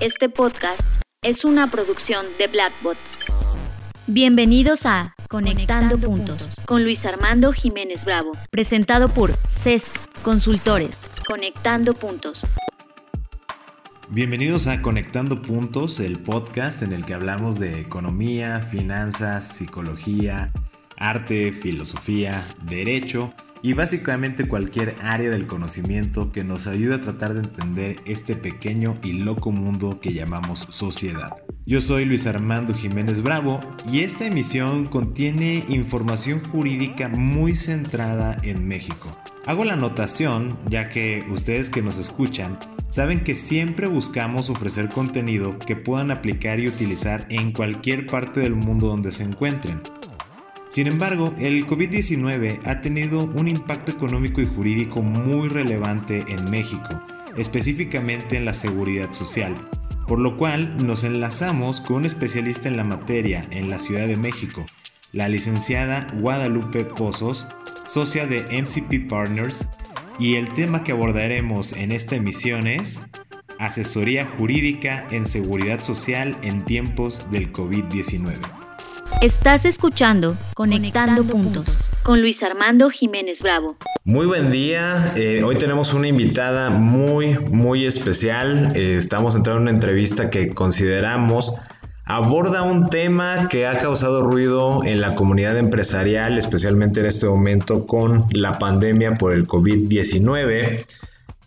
Este podcast es una producción de Blackbot. Bienvenidos a Conectando, Puntos con Luis Armando Jiménez Bravo, presentado por CESC Consultores. Conectando Puntos. Bienvenidos a Conectando Puntos, el podcast en el que hablamos de economía, finanzas, psicología, arte, filosofía, derecho y básicamente cualquier área del conocimiento que nos ayude a tratar de entender este pequeño y loco mundo que llamamos sociedad. Yo soy Luis Armando Jiménez Bravo y esta emisión contiene información jurídica muy centrada en México. Hago la anotación ya que ustedes que nos escuchan saben que siempre buscamos ofrecer contenido que puedan aplicar y utilizar en cualquier parte del mundo donde se encuentren. Sin embargo, el COVID-19 ha tenido un impacto económico y jurídico muy relevante en México, específicamente en la seguridad social, por lo cual nos enlazamos con un especialista en la materia en la Ciudad de México, la licenciada Guadalupe Pozos, socia de MCP Partners, y el tema que abordaremos en esta emisión es Asesoría Jurídica en Seguridad Social en tiempos del COVID-19. Estás escuchando Conectando, Puntos con Luis Armando Jiménez Bravo. Muy buen día. Eh, hoy tenemos una invitada muy, muy especial. Eh, estamos entrando en una entrevista que consideramos aborda un tema que ha causado ruido en la comunidad empresarial, especialmente en este momento con la pandemia por el COVID-19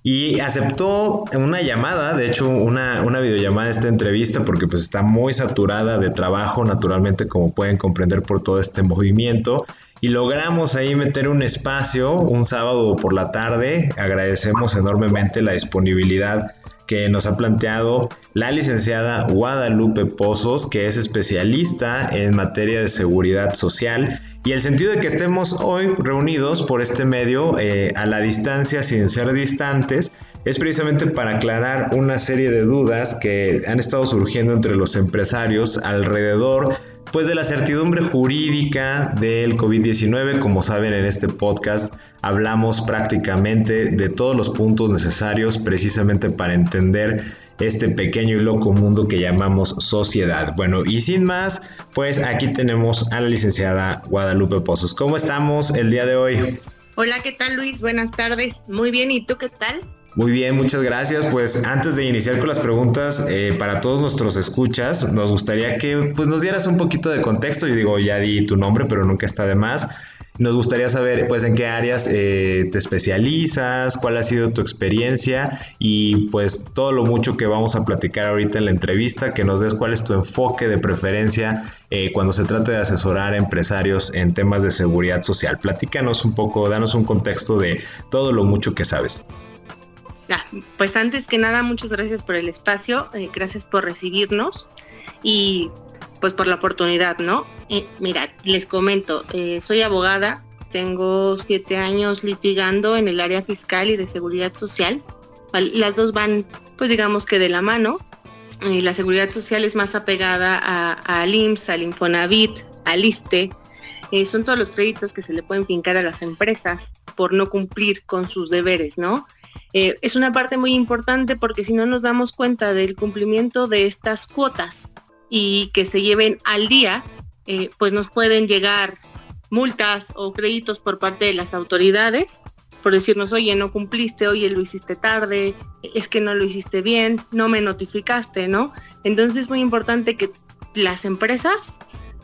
y aceptó una llamada, de hecho una, una videollamada esta entrevista porque pues está muy saturada de trabajo naturalmente como pueden comprender por todo este movimiento. Y logramos ahí meter un espacio un sábado por la tarde, agradecemos enormemente la disponibilidad que nos ha planteado la licenciada Guadalupe Pozos, que es especialista en materia de seguridad social. Y el sentido de que estemos hoy reunidos por este medio eh, a la distancia sin ser distantes es precisamente para aclarar una serie de dudas que han estado surgiendo entre los empresarios alrededor pues de la certidumbre jurídica del COVID-19, como saben en este podcast hablamos prácticamente de todos los puntos necesarios precisamente para entender este pequeño y loco mundo que llamamos sociedad. Bueno, y sin más, pues aquí tenemos a la licenciada Guadalupe Pozos. ¿Cómo estamos el día de hoy? Hola, ¿qué tal Luis? Buenas tardes. Muy bien, ¿y tú qué tal? Muy bien, muchas gracias. Pues antes de iniciar con las preguntas, eh, para todos nuestros escuchas, nos gustaría que pues, nos dieras un poquito de contexto. Yo digo, ya di tu nombre, pero nunca está de más. Nos gustaría saber, pues, en qué áreas eh, te especializas, cuál ha sido tu experiencia y, pues, todo lo mucho que vamos a platicar ahorita en la entrevista, que nos des cuál es tu enfoque de preferencia eh, cuando se trata de asesorar a empresarios en temas de seguridad social. Platícanos un poco, danos un contexto de todo lo mucho que sabes. Ah, pues antes que nada, muchas gracias por el espacio, eh, gracias por recibirnos y pues por la oportunidad, ¿no? Eh, mira, les comento, eh, soy abogada, tengo siete años litigando en el área fiscal y de seguridad social. Las dos van, pues digamos que de la mano. la seguridad social es más apegada al IMSS, al Infonavit, al ISTE. son todos los créditos que se le pueden fincar a las empresas por no cumplir con sus deberes, ¿no? Eh, es una parte muy importante porque si no nos damos cuenta del cumplimiento de estas cuotas y que se lleven al día, eh, pues nos pueden llegar multas o créditos por parte de las autoridades por decirnos, oye, no cumpliste, oye, lo hiciste tarde, es que no lo hiciste bien, no me notificaste, ¿no? Entonces es muy importante que las empresas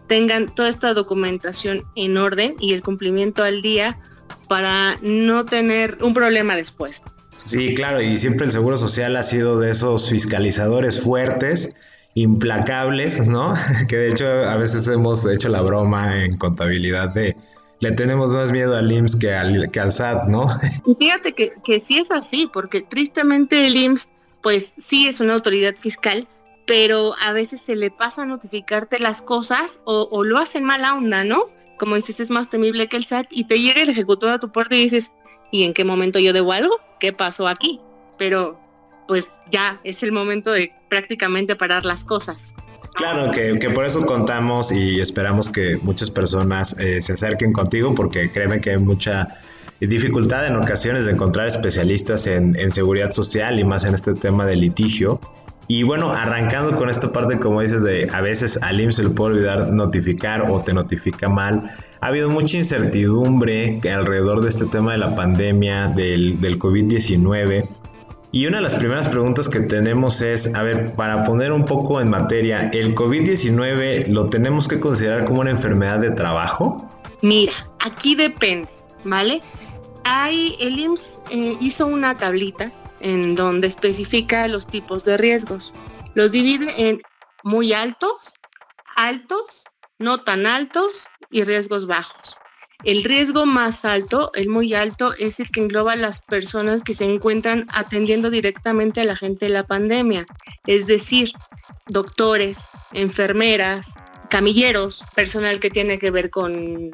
tengan toda esta documentación en orden y el cumplimiento al día para no tener un problema después. Sí, claro, y siempre el Seguro Social ha sido de esos fiscalizadores fuertes, implacables, ¿no? Que de hecho a veces hemos hecho la broma en contabilidad de le tenemos más miedo al IMSS que al, que al SAT, ¿no? Y fíjate que, que sí es así, porque tristemente el IMSS, pues sí es una autoridad fiscal, pero a veces se le pasa a notificarte las cosas o, o lo hacen mala onda, ¿no? Como dices, es más temible que el SAT y te llega el ejecutor a tu puerta y dices, ¿y en qué momento yo debo algo? ¿Qué pasó aquí? Pero pues ya es el momento de prácticamente parar las cosas. Claro, que, por eso contamos y esperamos que muchas personas eh, se acerquen contigo porque créeme que hay mucha dificultad en ocasiones de encontrar especialistas en, en, seguridad social y más en este tema de litigio. Y bueno, arrancando con esta parte, como dices, de a veces al IMSS se le puede olvidar notificar o te notifica mal. Ha habido mucha incertidumbre alrededor de este tema de la pandemia, del, del COVID-19. Y una de las primeras preguntas que tenemos es, a ver, para poner un poco en materia, ¿el COVID-19 lo tenemos que considerar como una enfermedad de trabajo? Mira, aquí depende, ¿vale? Hay, el IMSS eh, hizo una tablita en donde especifica los tipos de riesgos. Los divide en muy altos, altos, no tan altos y riesgos bajos. El riesgo más alto, el muy alto, es el que engloba las personas que se encuentran atendiendo directamente a la gente de la pandemia, es decir, doctores, enfermeras, camilleros, personal que tiene que ver con,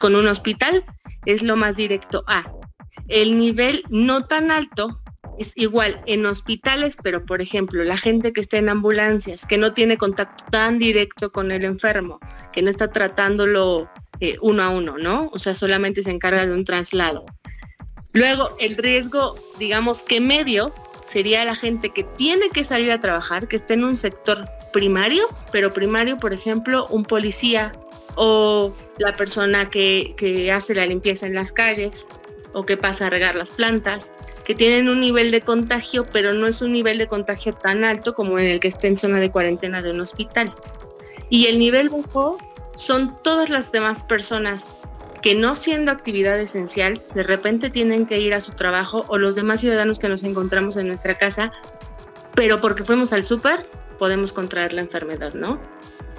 con un hospital, es lo más directo a. El nivel no tan alto es igual en hospitales, pero por ejemplo, la gente que está en ambulancias, que no tiene contacto tan directo con el enfermo, que no está tratándolo eh, uno a uno, ¿no? O sea, solamente se encarga de un traslado. Luego, el riesgo, digamos que medio, sería la gente que tiene que salir a trabajar, que está en un sector primario, pero primario, por ejemplo, un policía o la persona que, que hace la limpieza en las calles o que pasa a regar las plantas que tienen un nivel de contagio, pero no es un nivel de contagio tan alto como en el que esté en zona de cuarentena de un hospital. Y el nivel bajo son todas las demás personas que no siendo actividad esencial, de repente tienen que ir a su trabajo o los demás ciudadanos que nos encontramos en nuestra casa, pero porque fuimos al súper, podemos contraer la enfermedad, ¿no?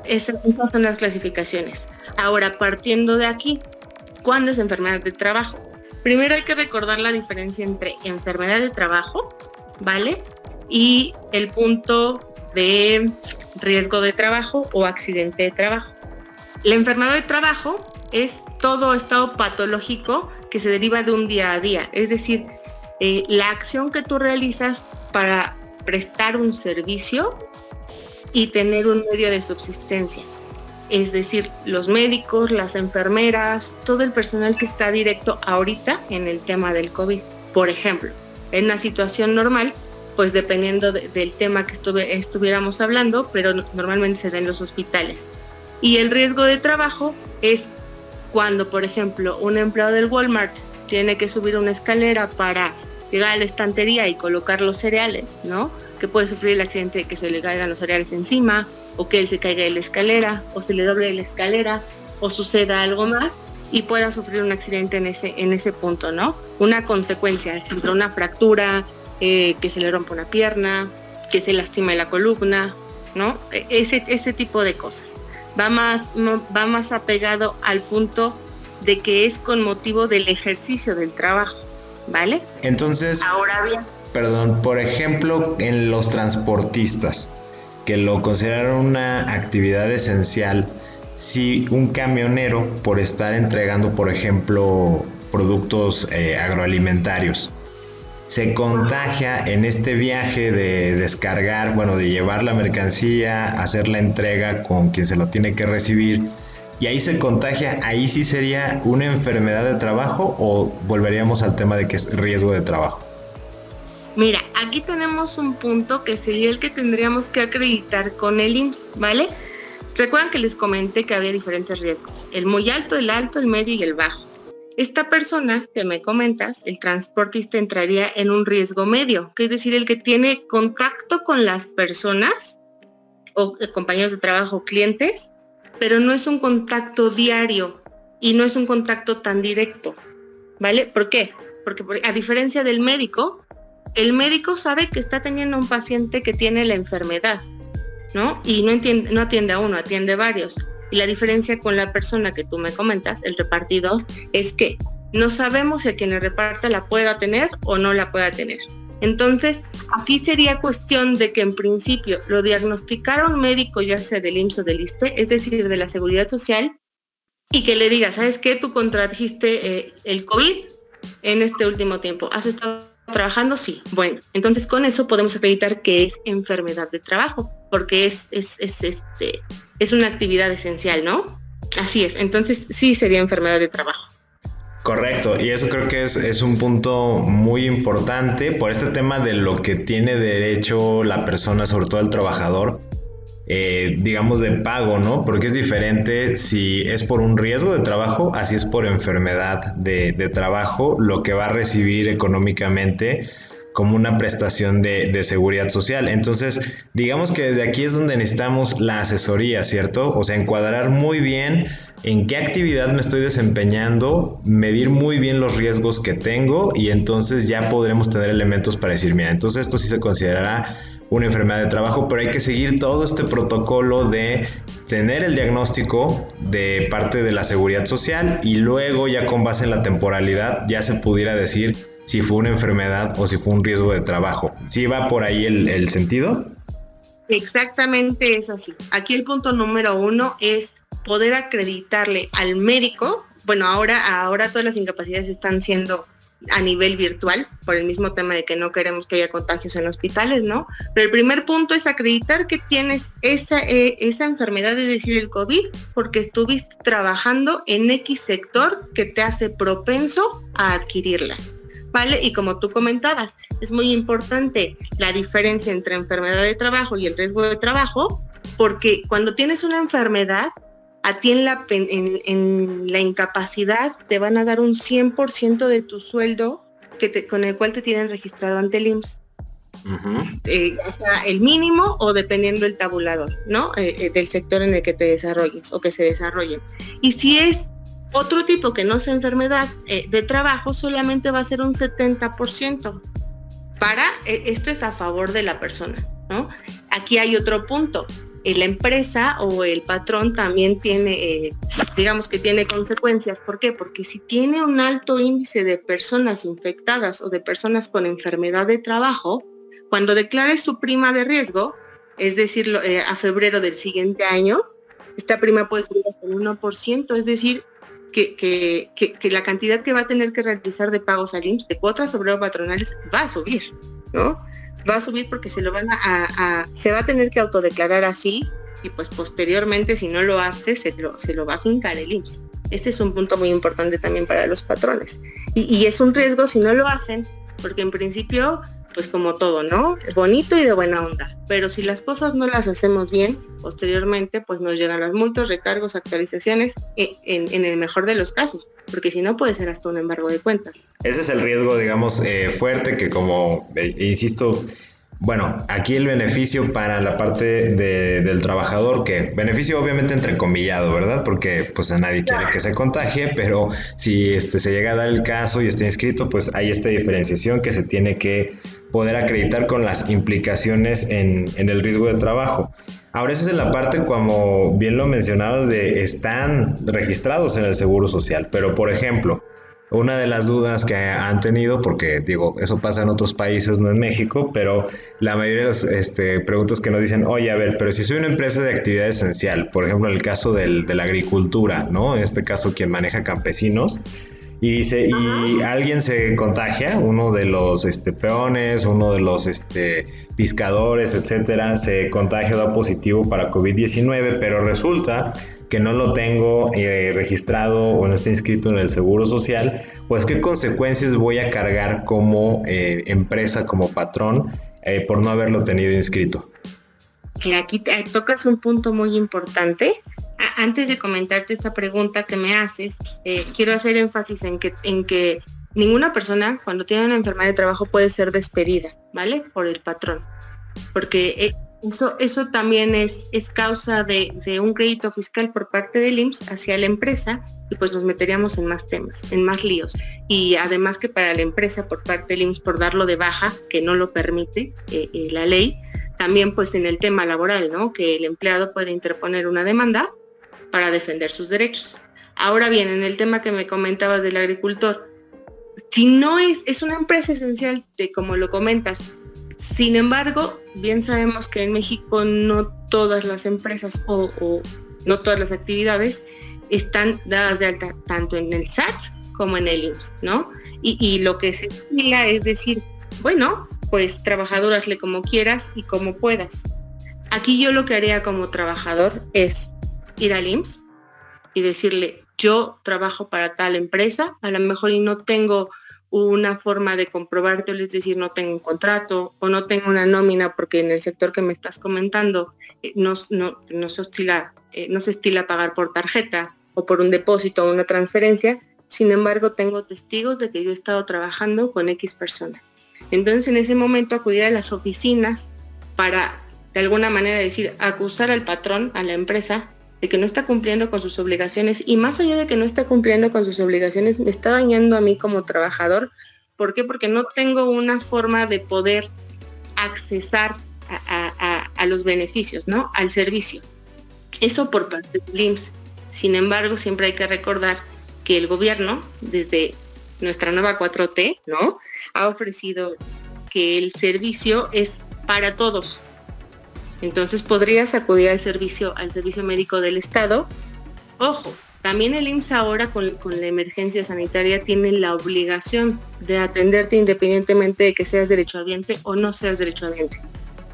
Esas son las clasificaciones. Ahora, partiendo de aquí, ¿cuándo es enfermedad de trabajo? Primero hay que recordar la diferencia entre enfermedad de trabajo, ¿vale? Y el punto de riesgo de trabajo o accidente de trabajo. La enfermedad de trabajo es todo estado patológico que se deriva de un día a día, es decir, eh, la acción que tú realizas para prestar un servicio y tener un medio de subsistencia es decir, los médicos, las enfermeras, todo el personal que está directo ahorita en el tema del COVID. Por ejemplo, en una situación normal, pues dependiendo del tema que estuviéramos hablando, pero normalmente se da en los hospitales. Y el riesgo de trabajo es cuando, por ejemplo, un empleado del Walmart tiene que subir una escalera para llegar a la estantería y colocar los cereales, ¿no? Que puede sufrir el accidente de que se le caigan los cereales encima o que él se caiga de la escalera o se le doble la escalera o suceda algo más y pueda sufrir un accidente en ese, en ese punto, ¿no? Una consecuencia, ejemplo, una fractura, eh, que se le rompa una pierna, que se lastime la columna, ¿no? E, ese, ese tipo de cosas. Va más, va más apegado al punto de que es con motivo del ejercicio del trabajo, ¿vale? Entonces, ahora bien, perdón, por ejemplo, en los transportistas, que lo consideraron una actividad esencial si un camionero por estar entregando, por ejemplo, productos eh, agroalimentarios, se contagia en este viaje de descargar, bueno, de llevar la mercancía, hacer la entrega con quien se lo tiene que recibir, y ahí se contagia, ahí sí sería una enfermedad de trabajo o volveríamos al tema de que es riesgo de trabajo. Mira, aquí tenemos un punto que sería el que tendríamos que acreditar con el IMSS, ¿vale? Recuerdan que les comenté que había diferentes riesgos, el muy alto, el alto, el medio y el bajo. Esta persona que me comentas, el transportista, entraría en un riesgo medio, que es decir, el que tiene contacto con las personas o eh, compañeros de trabajo, clientes, pero no es un contacto diario y no es un contacto tan directo, ¿vale? ¿Por qué? Porque a diferencia del médico, el médico sabe que está teniendo un paciente que tiene la enfermedad, ¿no? Y no, atiende a uno, atiende varios. Y la diferencia con la persona que tú me comentas, el repartidor, es que no sabemos si a quien le reparta la pueda tener o no la pueda tener. Entonces, aquí sería cuestión de que en principio lo diagnosticara un médico, ya sea del IMSS o del ISTE, es decir, de la Seguridad Social, y que le diga, ¿sabes qué? Tú contrajiste eh, el COVID en este último tiempo. Has estado trabajando, sí. Bueno, entonces con eso podemos acreditar que es enfermedad de trabajo, porque es, es, este, es una actividad esencial, ¿no? Así es, entonces sí sería enfermedad de trabajo. Correcto, y eso creo que es, es, un punto muy importante por este tema de lo que tiene derecho la persona, sobre todo el trabajador, eh, digamos, de pago, ¿no? Porque es diferente si es por un riesgo de trabajo, así es por enfermedad de, trabajo, lo que va a recibir económicamente como una prestación de, de, seguridad social. Entonces, digamos que desde aquí es donde necesitamos la asesoría, ¿cierto? O sea, encuadrar muy bien en qué actividad me estoy desempeñando, medir muy bien los riesgos que tengo y entonces ya podremos tener elementos para decir, mira, entonces esto sí se considerará una enfermedad de trabajo, pero hay que seguir todo este protocolo de tener el diagnóstico de parte de la seguridad social y luego ya con base en la temporalidad ya se pudiera decir si fue una enfermedad o si fue un riesgo de trabajo. ¿Sí va por ahí el, el sentido? Exactamente es así. Aquí el punto número uno es poder acreditarle al médico, bueno, ahora, ahora todas las incapacidades están siendo a nivel virtual, por el mismo tema de que no queremos que haya contagios en hospitales, ¿no? Pero el primer punto es acreditar que tienes esa, eh, esa enfermedad, es decir, el COVID, porque estuviste trabajando en X sector que te hace propenso a adquirirla. ¿Vale? Y como tú comentabas, es muy importante la diferencia entre enfermedad de trabajo y el riesgo de trabajo, porque cuando tienes una enfermedad, a ti en la, en, la incapacidad te van a dar un 100% de tu sueldo que con el cual te tienen registrado ante el IMSS. Eh, o sea, el mínimo o dependiendo el tabulador, ¿no? Eh, eh, del sector en el que te desarrolles o que se desarrolle. Y si es otro tipo que no sea enfermedad de trabajo, solamente va a ser un 70%. Para, esto es a favor de la persona, ¿no? Aquí hay otro punto la empresa o el patrón también tiene, eh, digamos que tiene consecuencias. ¿Por qué? Porque si tiene un alto índice de personas infectadas o de personas con enfermedad de trabajo, cuando declare su prima de riesgo, es decir, eh, a febrero del siguiente año, esta prima puede subir hasta el 1%, es decir, que, la cantidad que va a tener que realizar de pagos al IMSS, de cuotas obrero patronales, va a subir, ¿no? Va a subir porque se lo van a, se va a tener que autodeclarar así y pues posteriormente si no lo hace se lo, se lo va a fincar el IMSS. Ese es un punto muy importante también para los patrones. Y es un riesgo si no lo hacen, porque en principio pues como todo, ¿no? Bonito y de buena onda. Pero si las cosas no las hacemos bien, posteriormente pues nos llegan las multas, recargos, actualizaciones, eh, en, el mejor de los casos, porque si no puede ser hasta un embargo de cuentas. Ese es el riesgo, digamos, eh, fuerte que como, eh, insisto, bueno, aquí el beneficio para la parte del trabajador, que beneficio obviamente entrecomillado, ¿verdad? Porque pues a nadie quiere que se contagie, pero si este, se llega a dar el caso y está inscrito, pues hay esta diferenciación que se tiene que poder acreditar con las implicaciones en, en el riesgo de trabajo. Ahora esa es la parte, como bien lo mencionabas, de están registrados en el Seguro Social, pero por ejemplo, una de las dudas que han tenido, porque digo, eso pasa en otros países, no en México, pero la mayoría de las este, preguntas que nos dicen, oye, a ver, pero si soy una empresa de actividad esencial, por ejemplo, en el caso del, de la agricultura, ¿no? En este caso, quien maneja campesinos, y dice, y alguien se contagia, uno de los este, peones, uno de los este, pescadores, etcétera, se contagia, da positivo para COVID-19, pero resulta que no lo tengo eh, registrado o no está inscrito en el Seguro Social, pues qué consecuencias voy a cargar como eh, empresa, como patrón, eh, por no haberlo tenido inscrito. Aquí tocas un punto muy importante. Antes de comentarte esta pregunta que me haces, quiero hacer énfasis en que, en que ninguna persona cuando tiene una enfermedad de trabajo puede ser despedida, ¿vale? Por el patrón. Porque eso, eso también es, es causa de, un crédito fiscal por parte del IMSS hacia la empresa y pues nos meteríamos en más temas, en más líos. Y además que para la empresa por parte del IMSS por darlo de baja, que no lo permite eh, eh, la ley, también pues en el tema laboral, ¿no? Que el empleado puede interponer una demanda para defender sus derechos. Ahora bien, en el tema que me comentabas del agricultor, si no es, es una empresa esencial, de como lo comentas, sin embargo, bien sabemos que en México no todas las empresas o, no todas las actividades están dadas de alta tanto en el SAT como en el IMSS, ¿no? Y, lo que se diga es decir, bueno, pues trabajador hazle como quieras y como puedas. Aquí yo lo que haría como trabajador es ir al IMSS y decirle, yo trabajo para tal empresa, a lo mejor y no tengo una forma de comprobarte, es decir, no tengo un contrato o no tengo una nómina porque en el sector que me estás comentando eh, no, no, no, se eh, no se estila pagar por tarjeta o por un depósito o una transferencia, sin embargo tengo testigos de que yo he estado trabajando con X persona. Entonces en ese momento acudir a las oficinas para de alguna manera decir, acusar al patrón, a la empresa, de que no está cumpliendo con sus obligaciones y más allá de que no está cumpliendo con sus obligaciones, me está dañando a mí como trabajador. ¿Por qué? Porque no tengo una forma de poder accesar a, los beneficios, ¿no? Al servicio. Eso por parte del IMSS. Sin embargo, siempre hay que recordar que el gobierno, desde nuestra nueva 4T, ¿no? Ha ofrecido que el servicio es para todos, entonces podrías acudir al servicio, al servicio médico del Estado. Ojo, también el IMSS ahora con, la emergencia sanitaria tiene la obligación de atenderte independientemente de que seas derechohabiente o no seas derechohabiente.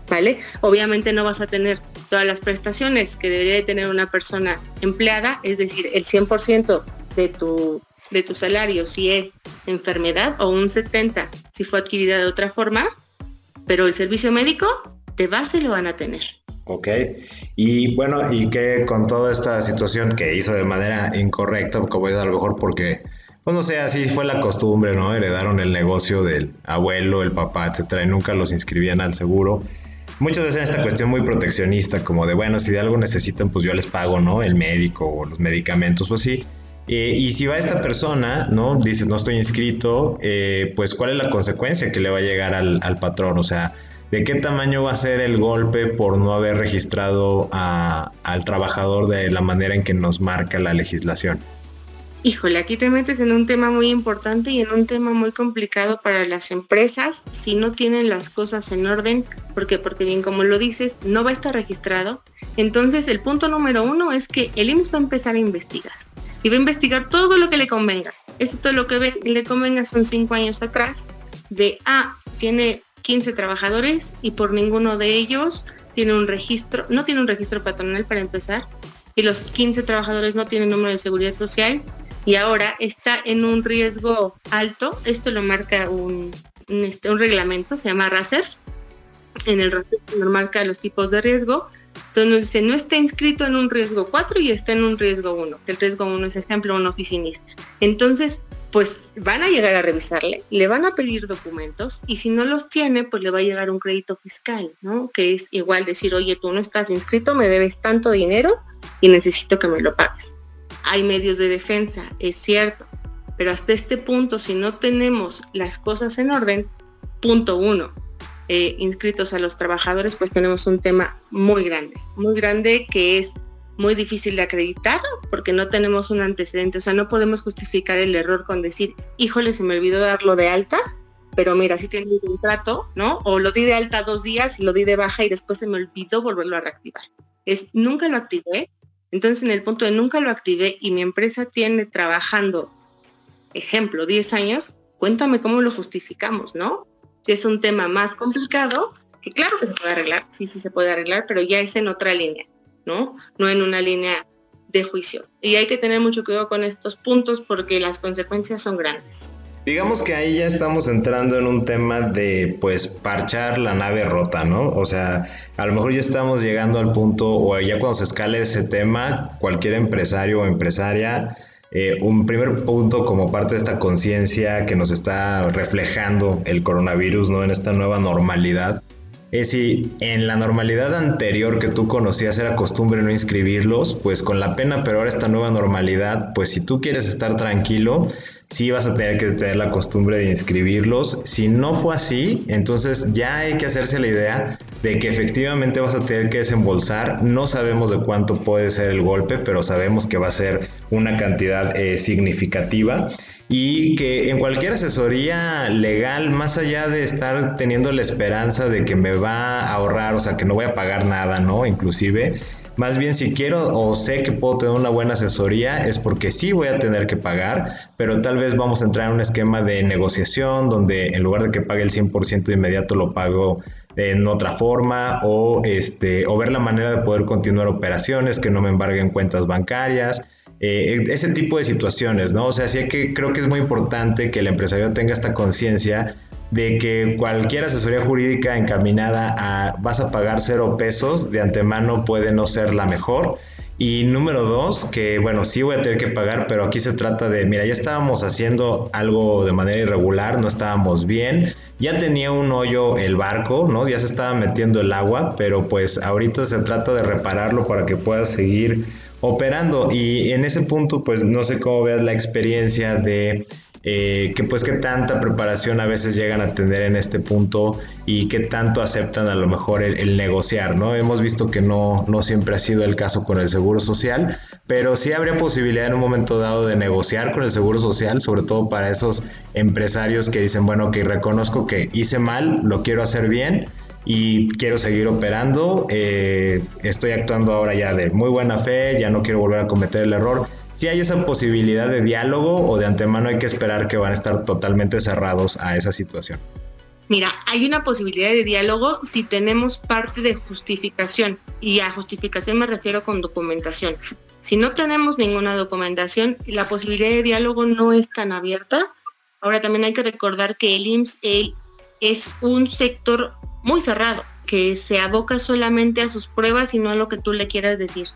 ¿Vale? Obviamente no vas a tener todas las prestaciones que debería de tener una persona empleada, es decir, el 100% de tu, de tu salario si es enfermedad o un 70% si fue adquirida de otra forma, pero el servicio médico de base lo van a tener. Ok, y bueno, y que con toda esta situación que hizo de manera incorrecta, como es a lo mejor porque, pues no sé, así fue la costumbre, ¿no? Heredaron el negocio del abuelo, el papá, etcétera, y nunca los inscribían al seguro. Muchas veces esta cuestión muy proteccionista, como de, bueno, si de algo necesitan, pues yo les pago, ¿no? El médico o los medicamentos, pues. Eh, y si va esta persona, ¿no? Dice, no estoy inscrito, eh, pues ¿cuál es la consecuencia que le va a llegar al, al patrón? O sea, ¿De qué tamaño va a ser el golpe por no haber registrado al trabajador de la manera en que nos marca la legislación? Híjole, aquí te metes en un tema muy importante y en un tema muy complicado para las empresas si no tienen las cosas en orden, porque porque bien como lo dices, no va a estar registrado. Entonces, el punto número uno es que el IMSS va a empezar a investigar y va a investigar todo lo que le convenga. Esto lo que le convenga son cinco años atrás de ah, tiene 15 trabajadores y por ninguno de ellos tiene un registro, no tiene un registro patronal para empezar, y los 15 trabajadores no tienen número de seguridad social y ahora está en un riesgo alto. Esto lo marca un, este, un, reglamento, se llama RACER. En el RACER nos marca los tipos de riesgo. Entonces dice, no está inscrito en un riesgo 4 y está en un riesgo 1, que el riesgo 1 es ejemplo un oficinista. Entonces, pues van a llegar a revisarle, le van a pedir documentos y si no los tiene, pues le va a llegar un crédito fiscal, ¿no? Que es igual decir, oye, tú no estás inscrito, me debes tanto dinero y necesito que me lo pagues. Hay medios de defensa, es cierto, pero hasta este punto, si no tenemos las cosas en orden, punto uno, eh, inscritos a los trabajadores, pues tenemos un tema muy grande, muy grande que es muy difícil de acreditar porque no tenemos un antecedente, o sea, no podemos justificar el error con decir, híjole, se me olvidó darlo de alta, pero mira, si tengo un contrato, ¿no? O lo di de alta dos días y lo di de baja y después se me olvidó volverlo a reactivar. Es, nunca lo activé, entonces en el punto de nunca lo activé y mi empresa tiene trabajando, ejemplo, 10 años, cuéntame cómo lo justificamos, ¿no? Que es un tema más complicado, que claro que se puede arreglar, sí, sí se puede arreglar, pero ya es en otra línea. ¿No? No en una línea de juicio. Y hay que tener mucho cuidado con estos puntos porque las consecuencias son grandes. Digamos que ahí ya estamos entrando en un tema de pues parchar la nave rota, ¿no? O sea, a lo mejor ya estamos llegando al punto, o ya cuando se escale ese tema, cualquier empresario o empresaria, eh, un primer punto como parte de esta conciencia que nos está reflejando el coronavirus, ¿no? En esta nueva normalidad, es si en la normalidad anterior que tú conocías era costumbre no inscribirlos, pues con la pena, pero ahora esta nueva normalidad, pues si tú quieres estar tranquilo, sí vas a tener que tener la costumbre de inscribirlos. Si no fue así, entonces ya hay que hacerse la idea de que efectivamente vas a tener que desembolsar. No sabemos de cuánto puede ser el golpe, pero sabemos que va a ser una cantidad eh, significativa y que en cualquier asesoría legal, más allá de estar teniendo la esperanza de que me va a ahorrar, o sea, que no voy a pagar nada, ¿no? Inclusive, más bien si quiero o sé que puedo tener una buena asesoría es porque sí voy a tener que pagar, pero tal vez vamos a entrar en un esquema de negociación donde en lugar de que pague el 100% de inmediato lo pago en otra forma o este o ver la manera de poder continuar operaciones que no me embarguen cuentas bancarias eh, ese tipo de situaciones, ¿no? O sea, sí que creo que es muy importante que el empresario tenga esta conciencia de que cualquier asesoría jurídica encaminada a vas a pagar cero pesos de antemano puede no ser la mejor. Y número dos, que bueno, sí voy a tener que pagar, pero aquí se trata de, mira, ya estábamos haciendo algo de manera irregular, no estábamos bien, ya tenía un hoyo el barco, ¿no? Ya se estaba metiendo el agua, pero pues ahorita se trata de repararlo para que pueda seguir operando. Y en ese punto, pues no sé cómo veas la experiencia de eh, que pues qué tanta preparación a veces llegan a tener en este punto y qué tanto aceptan a lo mejor el, negociar, ¿no? Hemos visto que no, no siempre ha sido el caso con el Seguro Social, pero sí habría posibilidad en un momento dado de negociar con el Seguro Social, sobre todo para esos empresarios que dicen, bueno, que reconozco que hice mal, lo quiero hacer bien y quiero seguir operando, eh, estoy actuando ahora ya de muy buena fe, ya no quiero volver a cometer el error si hay esa posibilidad de diálogo o de antemano hay que esperar que van a estar totalmente cerrados a esa situación? Mira, hay una posibilidad de diálogo si tenemos parte de justificación y a justificación me refiero con documentación. Si no tenemos ninguna documentación, la posibilidad de diálogo no es tan abierta. Ahora también hay que recordar que el IMSS es un sector muy cerrado, que se aboca solamente a sus pruebas y no a lo que tú le quieras decir.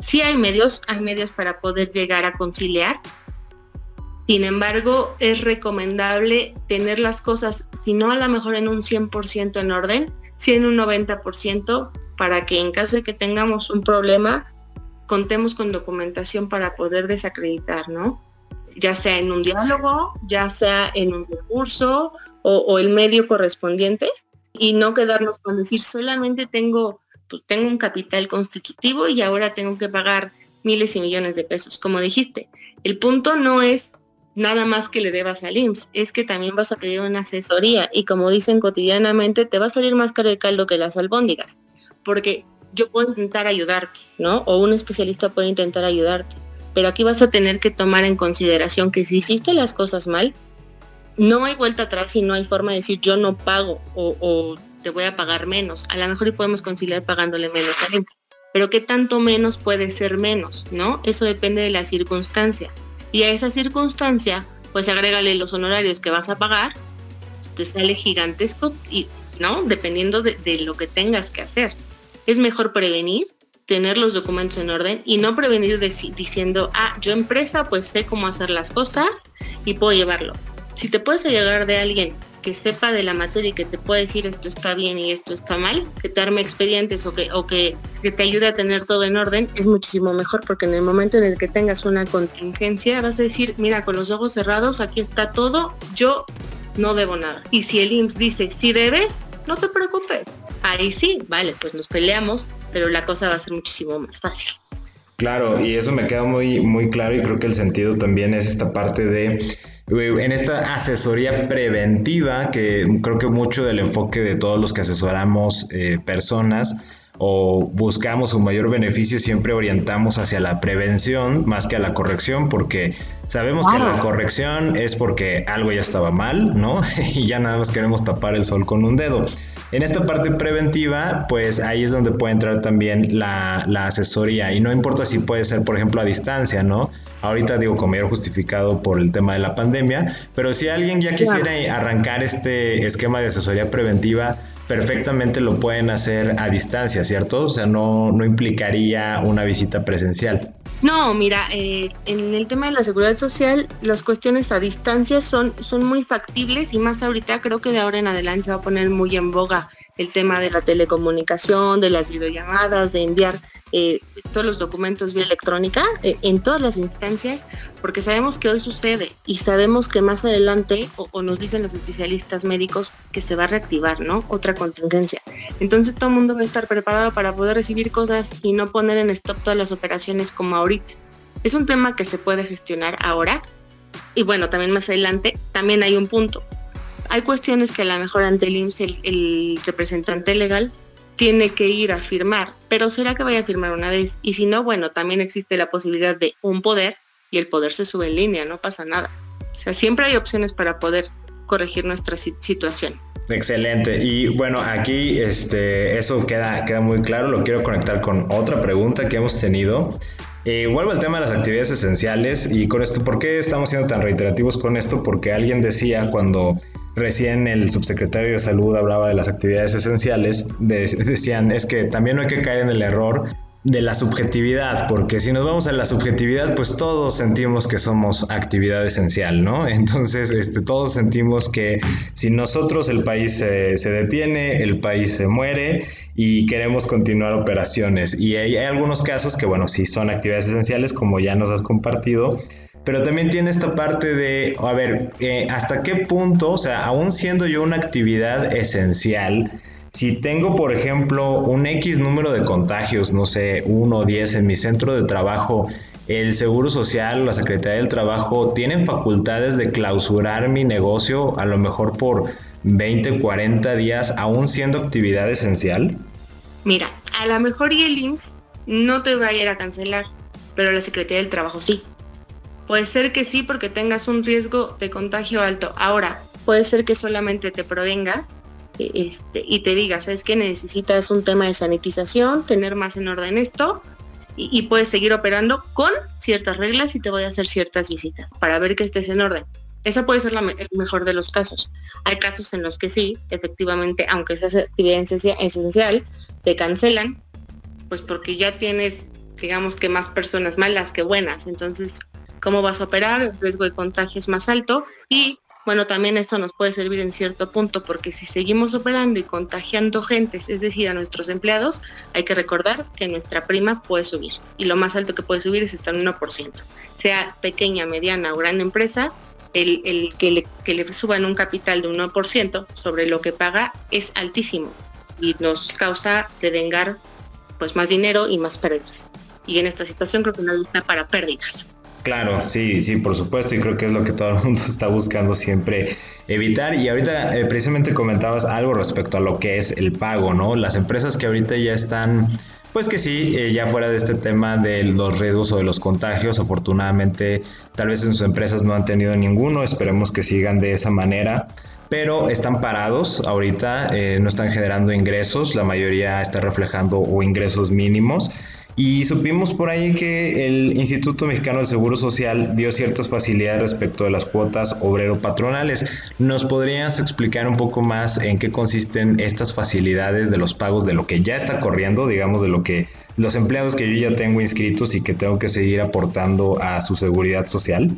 Sí hay medios, hay medios para poder llegar a conciliar. Sin embargo, es recomendable tener las cosas, si no a lo mejor en un 100% en orden, si en un 90%, para que en caso de que tengamos un problema, contemos con documentación para poder desacreditar, ¿no? Ya sea en un diálogo, ya sea en un recurso o, o el medio correspondiente, y no quedarnos con decir solamente tengo pues, tengo un capital constitutivo y ahora tengo que pagar miles y millones de pesos. Como dijiste, el punto no es nada más que le debas al IMSS, es que también vas a pedir una asesoría y como dicen cotidianamente, te va a salir más caro el caldo que las albóndigas, porque yo puedo intentar ayudarte, ¿no? O un especialista puede intentar ayudarte, pero aquí vas a tener que tomar en consideración que si hiciste las cosas mal, no hay vuelta atrás y no hay forma de decir yo no pago o, te voy a pagar menos. A lo mejor y podemos conciliar pagándole menos al IMSS. Pero ¿qué tanto menos puede ser menos? ¿No? Eso depende de la circunstancia. Y a esa circunstancia, pues agrégale los honorarios que vas a pagar, te sale gigantesco y, ¿no? Dependiendo de, lo que tengas que hacer. Es mejor prevenir, tener los documentos en orden y no prevenir diciendo, ah, yo empresa pues sé cómo hacer las cosas y puedo llevarlo. Si te puedes llegar de alguien que sepa de la materia y que te pueda decir esto está bien y esto está mal, que te arme expedientes o que, o que, te ayude a tener todo en orden, es muchísimo mejor porque en el momento en el que tengas una contingencia vas a decir, mira, con los ojos cerrados, aquí está todo, yo no debo nada. Y si el IMSS dice, si debes, no te preocupes. Ahí sí, vale, pues nos peleamos, pero la cosa va a ser muchísimo más fácil. Claro, y eso me queda muy, muy claro y creo que el sentido también es esta parte de en esta asesoría preventiva, que creo que mucho del enfoque de todos los que asesoramos eh, personas o buscamos un mayor beneficio, siempre orientamos hacia la prevención más que a la corrección, porque sabemos que la corrección es porque algo ya estaba mal, ¿no? y ya nada más queremos tapar el sol con un dedo. En esta parte preventiva, pues ahí es donde puede entrar también la, la, asesoría y no importa si puede ser, por ejemplo, a distancia, ¿no? Ahorita digo con mayor justificado por el tema de la pandemia, pero si alguien ya quisiera arrancar este esquema de asesoría preventiva, perfectamente lo pueden hacer a distancia, ¿cierto? O sea, no, no implicaría una visita presencial. No, mira, eh, en el tema de la seguridad social, las cuestiones a distancia son, son muy factibles y más ahorita creo que de ahora en adelante se va a poner muy en boga el tema de la telecomunicación, de las videollamadas, de enviar eh, todos los documentos vía electrónica eh, en todas las instancias, porque sabemos que hoy sucede y sabemos que más adelante, o, nos dicen los especialistas médicos, que se va a reactivar, ¿no? Otra contingencia. Entonces todo el mundo va a estar preparado para poder recibir cosas y no poner en stop todas las operaciones como ahorita. Es un tema que se puede gestionar ahora. Y bueno, también más adelante, también hay un punto hay cuestiones que a lo mejor ante el IMSS el, representante legal tiene que ir a firmar, pero será que vaya a firmar una vez y si no, bueno, también existe la posibilidad de un poder y el poder se sube en línea, no pasa nada. O sea, siempre hay opciones para poder corregir nuestra situación. Excelente. Y bueno, aquí este, eso queda, queda muy claro. Lo quiero conectar con otra pregunta que hemos tenido Eh, vuelvo al tema de las actividades esenciales y con esto, ¿por qué estamos siendo tan reiterativos con esto? Porque alguien decía cuando recién el subsecretario de salud hablaba de las actividades esenciales, decían es que también no hay que caer en el error de la subjetividad, porque si nos vamos a la subjetividad, pues todos sentimos que somos actividad esencial, ¿no? Entonces, este, todos sentimos que si nosotros el país se, se detiene, el país se muere y queremos continuar operaciones. Y hay, algunos casos que, bueno, sí son actividades esenciales, como ya nos has compartido, pero también tiene esta parte de, a ver, eh, ¿hasta qué punto, o sea, aún siendo yo una actividad esencial, si tengo, por ejemplo, un X número de contagios, no sé, uno o 10 en mi centro de trabajo, el Seguro Social, la Secretaría del Trabajo, ¿tienen facultades de clausurar mi negocio a lo mejor por 20, 40 días, aún siendo actividad esencial? Mira, a lo mejor y el IMSS no te va a ir a cancelar, pero la Secretaría del Trabajo sí. Puede ser que sí porque tengas un riesgo de contagio alto. Ahora, puede ser que solamente te provenga este, y te diga, ¿sabes que Necesitas un tema de sanitización, tener más en orden esto y, puedes seguir operando con ciertas reglas y te voy a hacer ciertas visitas para ver que estés en orden. Esa puede ser la el mejor de los casos. Hay casos en los que sí, efectivamente, aunque esa actividad esencial, te cancelan, pues porque ya tienes, digamos que más personas malas que buenas. Entonces, ¿cómo vas a operar? El riesgo de contagio es más alto y bueno, también eso nos puede servir en cierto punto porque si seguimos operando y contagiando gentes, es decir, a nuestros empleados, hay que recordar que nuestra prima puede subir y lo más alto que puede subir es estar en 1%. Sea pequeña, mediana o gran empresa, el, que, le, que le suban un capital de un 1% sobre lo que paga es altísimo y nos causa devengar pues más dinero y más pérdidas. Y en esta situación creo que nadie está para pérdidas. Claro, sí, sí, por supuesto, y creo que es lo que todo el mundo está buscando siempre evitar. Y ahorita eh, precisamente comentabas algo respecto a lo que es el pago, ¿no? Las empresas que ahorita ya están, pues que sí, eh, ya fuera de este tema de los riesgos o de los contagios, afortunadamente tal vez en sus empresas no han tenido ninguno, esperemos que sigan de esa manera pero están parados ahorita, eh, no están generando ingresos, la mayoría está reflejando o ingresos mínimos y supimos por ahí que el Instituto Mexicano del Seguro Social dio ciertas facilidades respecto de las cuotas obrero-patronales. ¿Nos podrías explicar un poco más en qué consisten estas facilidades de los pagos de lo que ya está corriendo, digamos, de lo que los empleados que yo ya tengo inscritos y que tengo que seguir aportando a su seguridad social?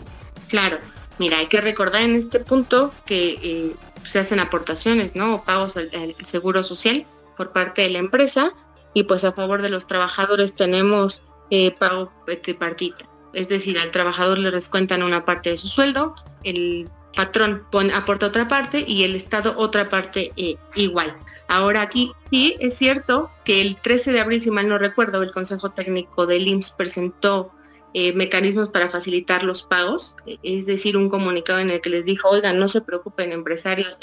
Claro, mira, hay que recordar en este punto que eh, se hacen aportaciones, ¿no? O pagos al seguro social por parte de la empresa y pues a favor de los trabajadores tenemos eh, pago tripartita. Es decir, al trabajador le descuentan una parte de su sueldo, el patrón aporta otra parte y el Estado otra parte eh, igual. Ahora aquí sí es cierto que el 13 de abril, si mal no recuerdo, el Consejo Técnico del IMSS presentó eh, mecanismos para facilitar los pagos, es decir, un comunicado en el que les dijo, oigan, no se preocupen empresarios,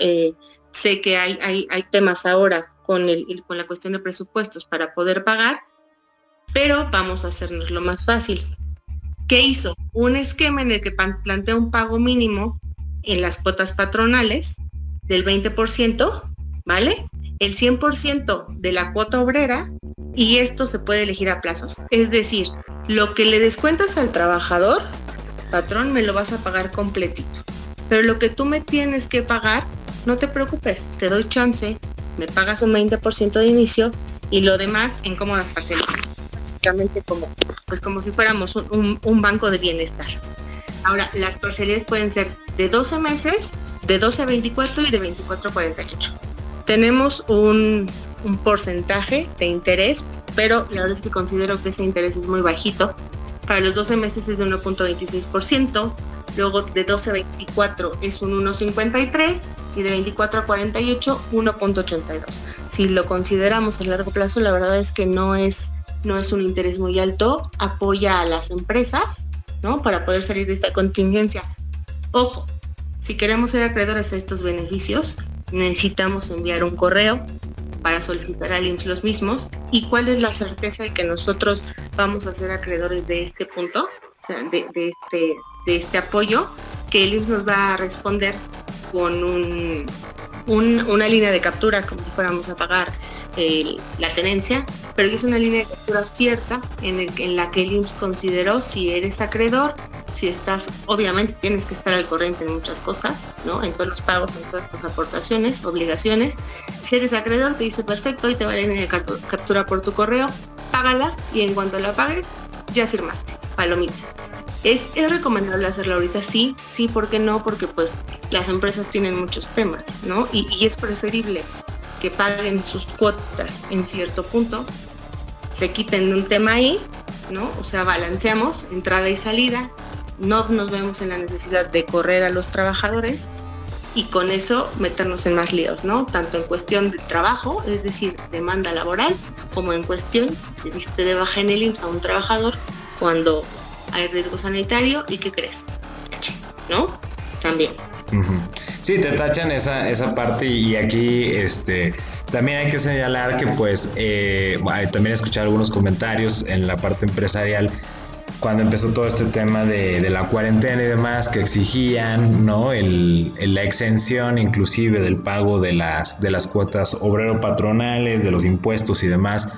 sé que hay, hay, hay temas ahora con, el, con la cuestión de presupuestos para poder pagar, pero vamos a hacernos lo más fácil. ¿Qué hizo? Un esquema en el que plantea un pago mínimo en las cuotas patronales del 20%, ¿vale? El 100% de la cuota obrera y esto se puede elegir a plazos. Es decir, lo que le descuentas al trabajador, patrón, me lo vas a pagar completito. Pero lo que tú me tienes que pagar, no te preocupes, te doy chance me pagas un 20% de inicio y lo demás en cómodas parcelas. Básicamente como, pues como si fuéramos un, banco de bienestar. Ahora, las parcelas pueden ser de 12 meses, de 12 a 24 y de 24 a 48. Tenemos un, un porcentaje de interés, pero la verdad es que considero que ese interés es muy bajito. Para los 12 meses es de 1.26%, luego de 12 a 24 es un 1.53 y de 24 a 48 1.82. Si lo consideramos a largo plazo, la verdad es que no es, no es un interés muy alto, apoya a las empresas ¿no? para poder salir de esta contingencia. Ojo, si queremos ser acreedores a estos beneficios, necesitamos enviar un correo para solicitar al IMSS los mismos y cuál es la certeza de que nosotros vamos a ser acreedores de este punto, de, este, de este apoyo, que el nos va a responder con un, una línea de captura como si fuéramos a pagar la tenencia pero es una línea de captura cierta en, el, en la que el IMSS consideró si eres acreedor, si estás, obviamente tienes que estar al corriente en muchas cosas, ¿no? En todos los pagos, en todas tus aportaciones, obligaciones. Si eres acreedor, te dice perfecto, hoy te va a línea de captura por tu correo, págala y en cuanto la pagues, ya firmaste, palomita. ¿Es, ¿Es recomendable hacerlo ahorita? Sí, sí, ¿por qué no? Porque pues las empresas tienen muchos temas, ¿no? Y, es preferible que paguen sus cuotas en cierto punto, se quiten de un tema ahí, ¿no? O sea, balanceamos entrada y salida, no nos vemos en la necesidad de correr a los trabajadores y con eso meternos en más líos, ¿no? Tanto en cuestión de trabajo, es decir, demanda laboral, como en cuestión de de baja en el IMSS a un trabajador cuando hay riesgo sanitario y ¿qué crees? ¿No? También. Sí, te tachan esa, esa parte y aquí este, también hay que señalar que pues eh, también he escuchado algunos comentarios en la parte empresarial cuando empezó todo este tema de, la cuarentena y demás que exigían no el, la exención inclusive del pago de las de las cuotas obrero patronales de los impuestos y demás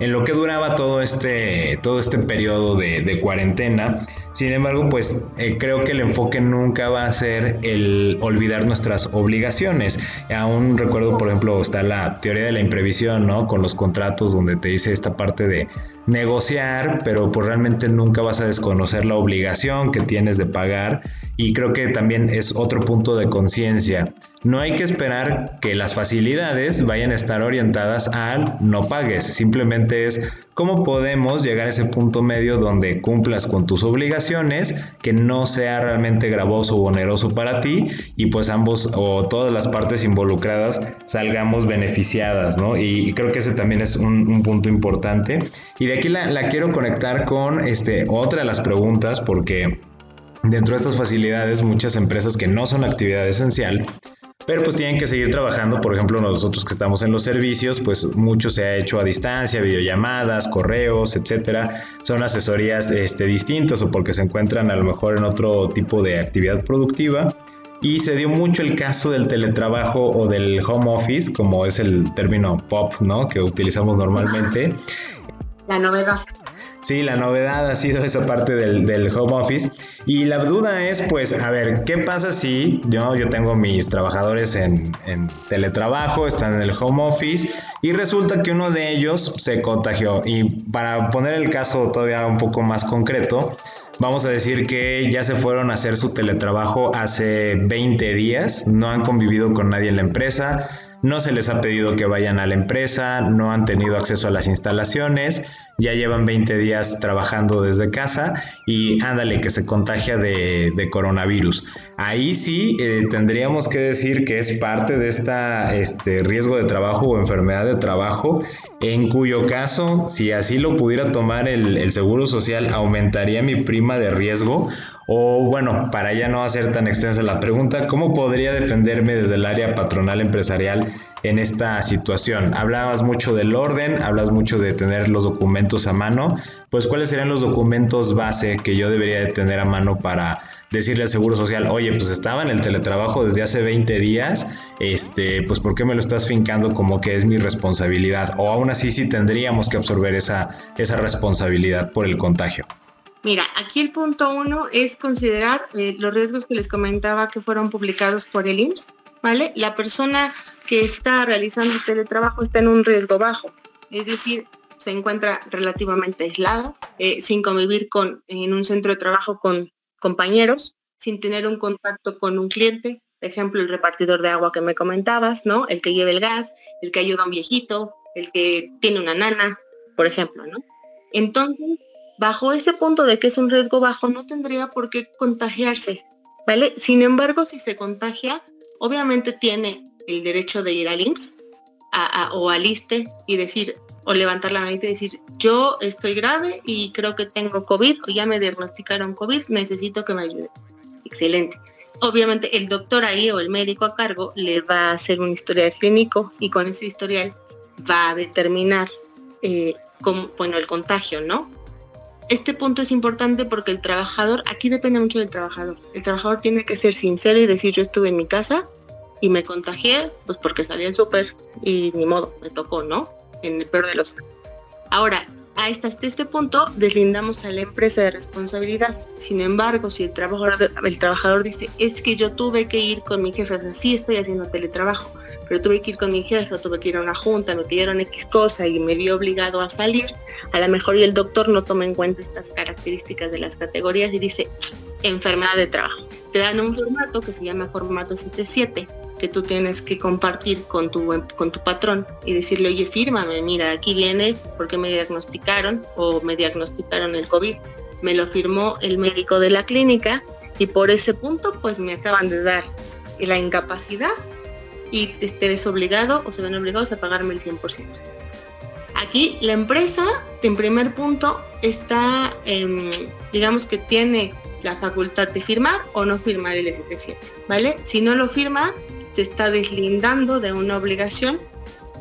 en lo que duraba todo este, todo este periodo de, cuarentena. Sin embargo, pues eh, creo que el enfoque nunca va a ser el olvidar nuestras obligaciones. Aún recuerdo, por ejemplo, está la teoría de la imprevisión, ¿no? Con los contratos donde te dice esta parte de negociar, pero pues realmente nunca vas a desconocer la obligación que tienes de pagar y creo que también es otro punto de conciencia. No hay que esperar que las facilidades vayan a estar orientadas al no pagues, simplemente es cómo podemos llegar a ese punto medio donde cumplas con tus obligaciones, que no sea realmente gravoso o oneroso para ti y pues ambos o todas las partes involucradas salgamos beneficiadas, ¿no? Y, creo que ese también es un, punto importante. Y de aquí la, la quiero conectar con este, otra de las preguntas porque dentro de estas facilidades muchas empresas que no son actividad esencial pero pues tienen que seguir trabajando, por ejemplo, nosotros que estamos en los servicios, pues mucho se ha hecho a distancia, videollamadas, correos, etcétera. Son asesorías este, distintas o porque se encuentran a lo mejor en otro tipo de actividad productiva. Y se dio mucho el caso del teletrabajo o del home office, como es el término pop, ¿no? Que utilizamos normalmente. La novedad. Sí, la novedad ha sido esa parte del, home office. Y la duda es, pues, a ver, ¿qué pasa si yo, yo tengo mis trabajadores en, en, teletrabajo, están en el home office y resulta que uno de ellos se contagió? Y para poner el caso todavía un poco más concreto, vamos a decir que ya se fueron a hacer su teletrabajo hace 20 días, no han convivido con nadie en la empresa no se les ha pedido que vayan a la empresa, no han tenido acceso a las instalaciones, ya llevan 20 días trabajando desde casa y ándale que se contagia de, coronavirus. Ahí sí eh, tendríamos que decir que es parte de este riesgo de trabajo o enfermedad de trabajo, en cuyo caso, si así lo pudiera tomar el Seguro Social, aumentaría mi prima de riesgo o bueno, para ya no hacer tan extensa la pregunta, ¿cómo podría defenderme desde el área patronal empresarial en esta situación? Hablabas mucho del orden, hablas mucho de tener los documentos a mano, pues ¿cuáles serían los documentos base que yo debería de tener a mano para decirle al Seguro Social, oye, pues estaba en el teletrabajo desde hace 20 días, este, pues ¿por qué me lo estás fincando como que es mi responsabilidad? O aún así sí tendríamos que absorber esa, esa responsabilidad por el contagio. Mira, aquí el punto uno es considerar eh, los riesgos que les comentaba que fueron publicados por el IMSS, ¿vale? La persona que está realizando el teletrabajo está en un riesgo bajo, es decir, se encuentra relativamente aislado, eh, sin convivir con, en un centro de trabajo con compañeros, sin tener un contacto con un cliente, por ejemplo, el repartidor de agua que me comentabas, ¿no? El que lleva el gas, el que ayuda a un viejito, el que tiene una nana, por ejemplo, ¿no? Entonces, bajo ese punto de que es un riesgo bajo, no tendría por qué contagiarse, ¿vale? Sin embargo, si se contagia, obviamente tiene el derecho de ir al IMSS o al ISTE y decir, o levantar la mano y decir, yo estoy grave y creo que tengo COVID o ya me diagnosticaron COVID, necesito que me ayude. Excelente. Obviamente el doctor ahí o el médico a cargo le va a hacer un historial clínico y con ese historial va a determinar eh, bueno, el contagio, ¿no? Este punto es importante porque el trabajador, aquí depende mucho del trabajador. El trabajador tiene que ser sincero y decir yo estuve en mi casa y me contagié, pues porque salí al súper y ni modo, me tocó, ¿no? En el peor de los Ahora, hasta este punto deslindamos a la empresa de responsabilidad. Sin embargo, si el trabajador, el trabajador dice, es que yo tuve que ir con mi jefe, o sí estoy haciendo teletrabajo, pero tuve que ir con mi jefe, tuve que ir a una junta, me pidieron X cosa y me vi obligado a salir, a lo mejor y el doctor no toma en cuenta estas características de las categorías y dice enfermedad de trabajo. Te dan un formato que se llama formato 77 que tú tienes que compartir con tu, con tu patrón y decirle, oye, fírmame, mira, aquí viene porque me diagnosticaron o me diagnosticaron el COVID. Me lo firmó el médico de la clínica y por ese punto pues me acaban de dar la incapacidad y te ves obligado o se ven obligados a pagarme el 100%. Aquí la empresa, en primer punto, está, em, digamos que tiene la facultad de firmar o no firmar el ST7, ¿vale? Si no lo firma, se está deslindando de una obligación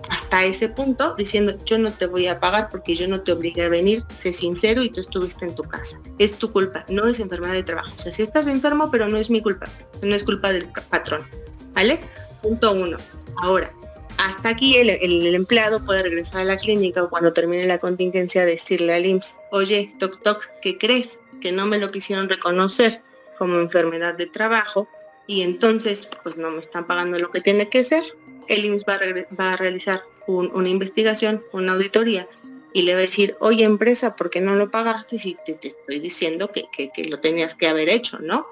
hasta ese punto diciendo yo no te voy a pagar porque yo no te obligué a venir, sé sincero y tú estuviste en tu casa. Es tu culpa, no es enfermedad de trabajo. O sea, si estás enfermo, pero no es mi culpa, no es culpa del patrón. ¿Vale? Punto uno. Ahora, hasta aquí el, empleado puede regresar a la clínica o cuando termine la contingencia decirle al IMSS, oye, toc toc, ¿qué crees? Que no me lo quisieron reconocer como enfermedad de trabajo y entonces pues no me están pagando lo que tiene que ser. El IMSS va a, realizar una investigación, una auditoría y le va a decir, oye empresa, ¿por qué no lo pagaste si te, estoy diciendo que, que, lo tenías que haber hecho, ¿no?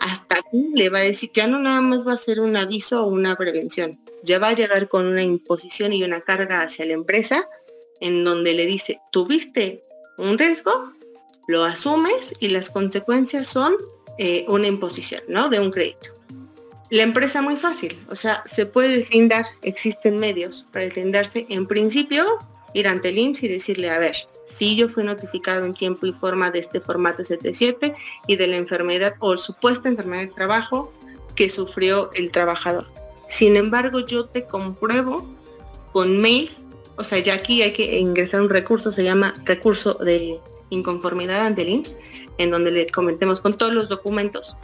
Hasta aquí le va a decir, ya no nada más va a ser un aviso o una prevención, ya va a llegar con una imposición y una carga hacia la empresa en donde le dice, tuviste un riesgo, lo asumes y las consecuencias son eh, una imposición, ¿no? De un crédito. La empresa muy fácil, o sea, se puede deslindar, existen medios para deslindarse. En principio, ir ante el IMSS y decirle, a ver, si yo fui notificado en tiempo y forma de este formato 77 y de la enfermedad o supuesta enfermedad de trabajo que sufrió el trabajador. Sin embargo, yo te compruebo con mails, o sea, ya aquí hay que ingresar un recurso, se llama recurso de inconformidad ante el IMSS, en donde le comentemos con todos los documentos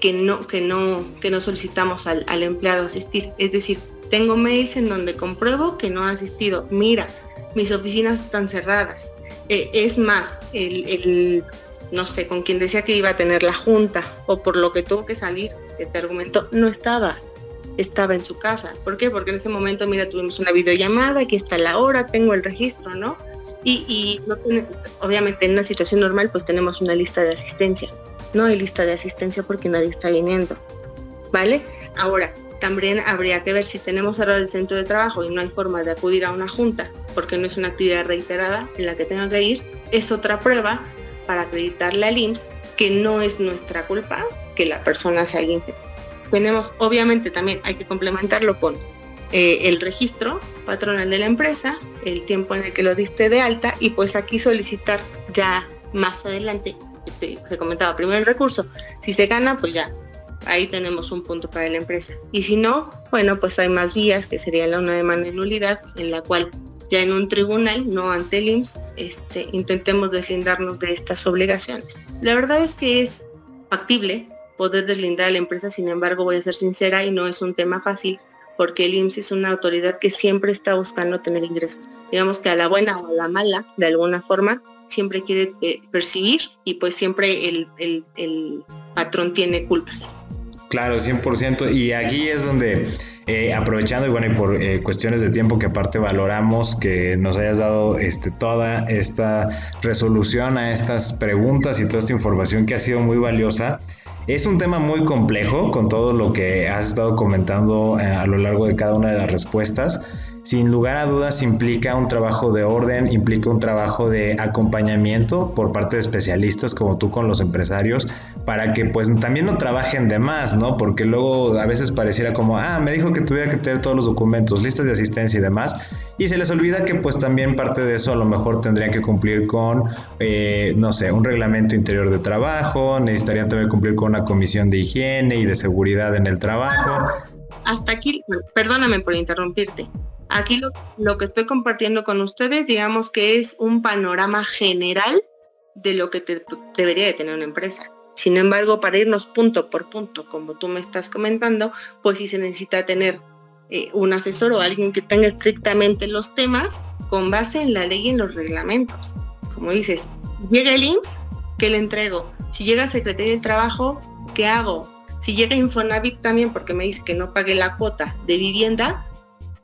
que no, que no, que no solicitamos al, empleado asistir. Es decir, tengo mails en donde compruebo que no ha asistido. Mira, mis oficinas están cerradas. Eh, es más, el, no sé, con quien decía que iba a tener la junta o por lo que tuvo que salir, este argumento, no estaba. Estaba en su casa. ¿Por qué? Porque en ese momento, mira, tuvimos una videollamada, aquí está la hora, tengo el registro, ¿no? Y, obviamente en una situación normal pues tenemos una lista de asistencia. No hay lista de asistencia porque nadie está viniendo. ¿Vale? Ahora, también habría que ver si tenemos cerrado el centro de trabajo y no hay forma de acudir a una junta porque no es una actividad reiterada en la que tenga que ir, es otra prueba para acreditarle al IMSS que no es nuestra culpa que la persona se haya infectado. Tenemos, obviamente también hay que complementarlo con eh, el registro patronal de la empresa, el tiempo en el que lo diste de alta y pues aquí solicitar ya más adelante, se comentaba primero el recurso, si se gana pues ya, ahí tenemos un punto para la empresa. Y si no, bueno pues hay más vías que sería la una de nulidad en la cual ya en un tribunal, no ante el IMSS, este, intentemos deslindarnos de estas obligaciones. La verdad es que es factible poder deslindar a la empresa, sin embargo voy a ser sincera y no es un tema fácil porque el IMSS es una autoridad que siempre está buscando tener ingresos. Digamos que a la buena o a la mala, de alguna forma, siempre quiere eh, percibir y pues siempre el, patrón tiene culpas. Claro, 100%. Y aquí es donde, eh, aprovechando y bueno, y por eh, cuestiones de tiempo que aparte valoramos que nos hayas dado este, toda esta resolución a estas preguntas y toda esta información que ha sido muy valiosa. Es un tema muy complejo con todo lo que has estado comentando eh, a lo largo de cada una de las respuestas sin lugar a dudas implica un trabajo de orden, implica un trabajo de acompañamiento por parte de especialistas como tú con los empresarios para que pues también no trabajen de más, ¿no? Porque luego a veces pareciera como, ah, me dijo que tuviera que tener todos los documentos, listas de asistencia y demás, y se les olvida que pues también parte de eso a lo mejor tendrían que cumplir con, eh, no sé, un reglamento interior de trabajo, necesitarían también cumplir con una comisión de higiene y de seguridad en el trabajo. Hasta aquí, perdóname por interrumpirte. Aquí lo, que estoy compartiendo con ustedes, digamos que es un panorama general de lo que debería de tener una empresa. Sin embargo, para irnos punto por punto, como tú me estás comentando, pues sí se necesita tener eh, un asesor o alguien que tenga estrictamente los temas con base en la ley y en los reglamentos. Como dices, llega el IMSS, ¿qué le entrego? Si llega Secretaría de Trabajo, ¿qué hago? Si llega Infonavit también porque me dice que no pague la cuota de vivienda,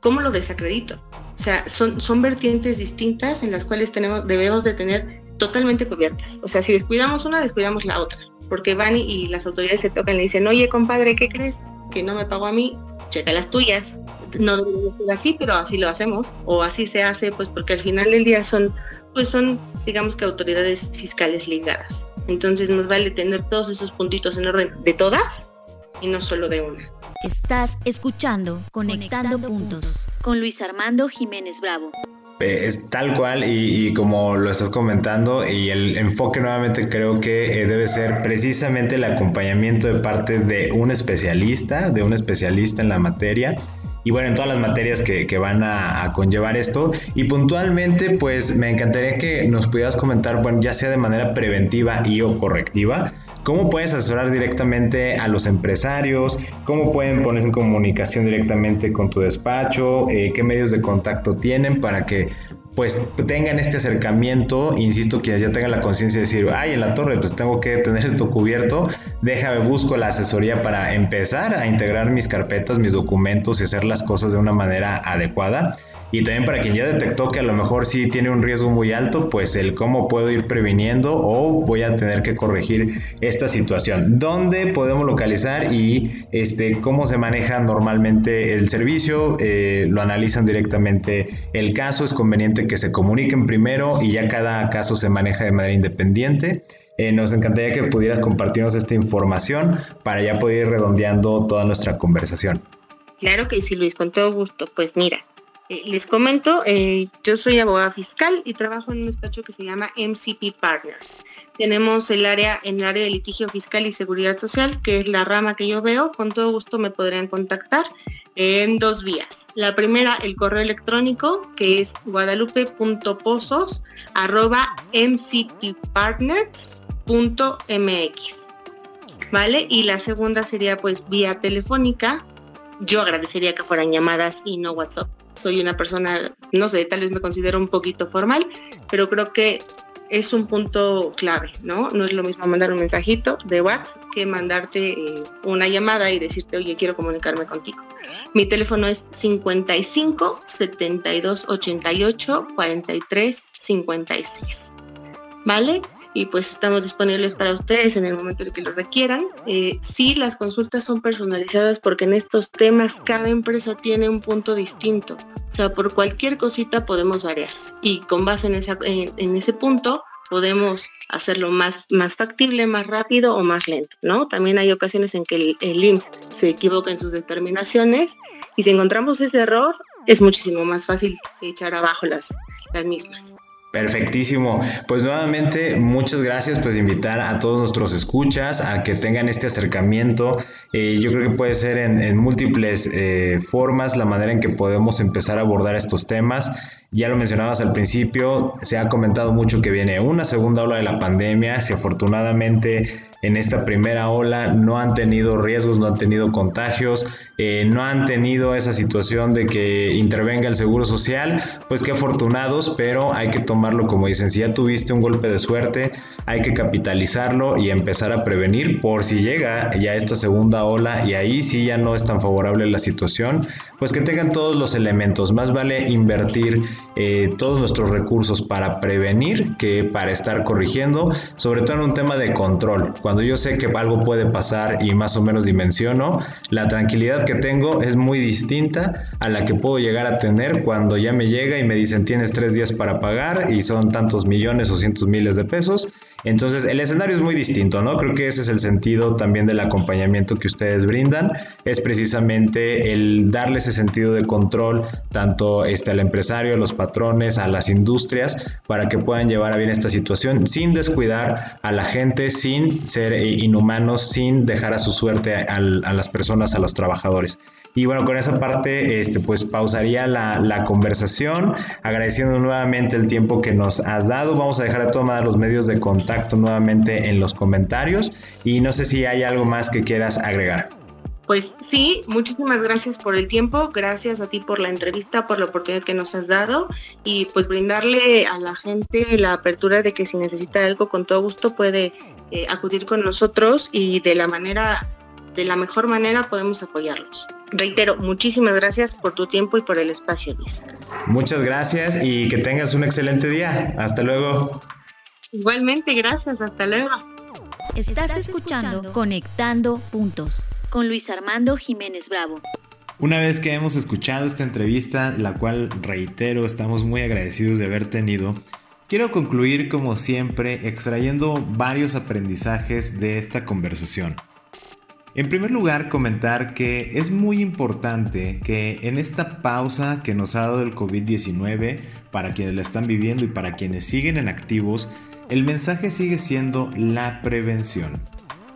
¿cómo lo desacredito? O sea, son, son vertientes distintas en las cuales tenemos, debemos de tener totalmente cubiertas. O sea, si descuidamos una, descuidamos la otra. Porque van y, las autoridades se tocan y le dicen, oye, compadre, ¿qué crees? Que no me pagó a mí, checa las tuyas. No debería ser así, pero así lo hacemos. O así se hace, pues porque al final del día son, pues son, digamos que autoridades fiscales ligadas. Entonces nos vale tener todos esos puntitos en orden de todas y no solo de una. Estás escuchando Conectando, puntos, con Luis Armando Jiménez Bravo. Eh, es tal cual y, como lo estás comentando y el enfoque nuevamente creo que eh, debe ser precisamente el acompañamiento de parte de un especialista, de un especialista en la materia y bueno, en todas las materias que, van a, conllevar esto. Y puntualmente, pues me encantaría que nos pudieras comentar, bueno, ya sea de manera preventiva y o correctiva, ¿Cómo puedes asesorar directamente a los empresarios? ¿Cómo pueden ponerse en comunicación directamente con tu despacho? Eh, ¿Qué medios de contacto tienen para que pues tengan este acercamiento, insisto, quienes ya tengan la conciencia de decir, ay, en la torre, pues tengo que tener esto cubierto, déjame, busco la asesoría para empezar a integrar mis carpetas, mis documentos y hacer las cosas de una manera adecuada. Y también para quien ya detectó que a lo mejor sí tiene un riesgo muy alto, pues el cómo puedo ir previniendo o voy a tener que corregir esta situación. ¿Dónde podemos localizar y este, cómo se maneja normalmente el servicio? Eh, lo analizan directamente el caso. Es conveniente que se comuniquen primero y ya cada caso se maneja de manera independiente. Eh, nos encantaría que pudieras compartirnos esta información para ya poder ir redondeando toda nuestra conversación. Claro que sí, Luis, con todo gusto. Pues mira, eh, les comento, eh, yo soy abogada fiscal y trabajo en un despacho que se llama MCP Partners. Tenemos el área en el área de litigio fiscal y seguridad social, que es la rama que yo veo. Con todo gusto me podrían contactar en dos vías. La primera, el correo electrónico, que es guadalupe.pozos ¿Vale? Y la segunda sería pues vía telefónica. Yo agradecería que fueran llamadas y no WhatsApp soy una persona, no sé, tal vez me considero un poquito formal, pero creo que es un punto clave, ¿no? No es lo mismo mandar un mensajito de WhatsApp que mandarte eh, una llamada y decirte, oye, quiero comunicarme contigo. Mi teléfono es 55 72 88 43 56. ¿Vale? Y pues estamos disponibles para ustedes en el momento en que lo requieran. Eh, sí, las consultas son personalizadas porque en estos temas cada empresa tiene un punto distinto. O sea, por cualquier cosita podemos variar y con base en, esa, en, ese punto podemos hacerlo más, más factible, más rápido o más lento, ¿no? También hay ocasiones en que el, el IMSS se equivoca en sus determinaciones y si encontramos ese error es muchísimo más fácil echar abajo las, las mismas. Perfectísimo. Pues nuevamente, muchas gracias. Pues invitar a todos nuestros escuchas a que tengan este acercamiento. Eh, yo creo que puede ser en, múltiples eh, formas la manera en que podemos empezar a abordar estos temas. Ya lo mencionabas al principio, se ha comentado mucho que viene una segunda ola de la pandemia. Si afortunadamente en esta primera ola no han tenido riesgos, no han tenido contagios, eh, no han tenido esa situación de que intervenga el seguro social, pues qué afortunados, pero hay que tomarlo como dicen, si ya tuviste un golpe de suerte, hay que capitalizarlo y empezar a prevenir por si llega ya esta segunda ola y ahí sí ya no es tan favorable la situación, pues que tengan todos los elementos, más vale invertir eh, todos nuestros recursos para prevenir que para estar corrigiendo, sobre todo en un tema de control. Cuando yo sé que algo puede pasar y más o menos dimensiono, la tranquilidad que tengo es muy distinta a la que puedo llegar a tener cuando ya me llega y me dicen tienes tres días para pagar y son tantos millones o cientos miles de pesos entonces, el escenario es muy distinto, ¿no? Creo que ese es el sentido también del acompañamiento que ustedes brindan, es precisamente el darle ese sentido de control tanto este, al empresario, a los patrones, a las industrias, para que puedan llevar a bien esta situación sin descuidar a la gente, sin ser eh, inhumanos, sin dejar a su suerte a las personas, a los trabajadores. Y bueno, con esa parte, este, pues pausaría la, la, conversación, agradeciendo nuevamente el tiempo que nos has dado. Vamos a dejar a todos los medios de contacto nuevamente en los comentarios y no sé si hay algo más que quieras agregar. Pues sí, muchísimas gracias por el tiempo, gracias a ti por la entrevista, por la oportunidad que nos has dado y pues brindarle a la gente la apertura de que si necesita algo con todo gusto puede eh, acudir con nosotros y de la manera, de la mejor manera podemos apoyarlos. Reitero, muchísimas gracias por tu tiempo y por el espacio, Luis. Muchas gracias y que tengas un excelente día. Hasta luego. Igualmente, gracias, hasta luego. Estás escuchando Conectando Puntos con Luis Armando Jiménez Bravo. Una vez que hemos escuchado esta entrevista, la cual reitero estamos muy agradecidos de haber tenido, quiero concluir como siempre extrayendo varios aprendizajes de esta conversación. En primer lugar, comentar que es muy importante que en esta pausa que nos ha dado el COVID-19, para quienes la están viviendo y para quienes siguen en activos, el mensaje sigue siendo la prevención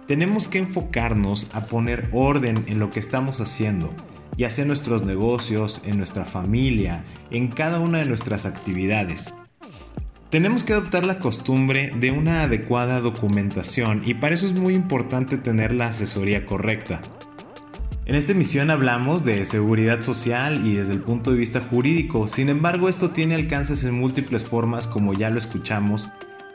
tenemos que enfocarnos a poner orden en lo que estamos haciendo, ya sea en nuestros negocios, en nuestra familia, en cada una de nuestras actividades. Tenemos que adoptar la costumbre de una adecuada documentación y para eso es muy importante tener la asesoría correcta. En esta emisión hablamos de seguridad social y desde el punto de vista jurídico, sin embargo esto tiene alcances en múltiples formas como ya lo escuchamos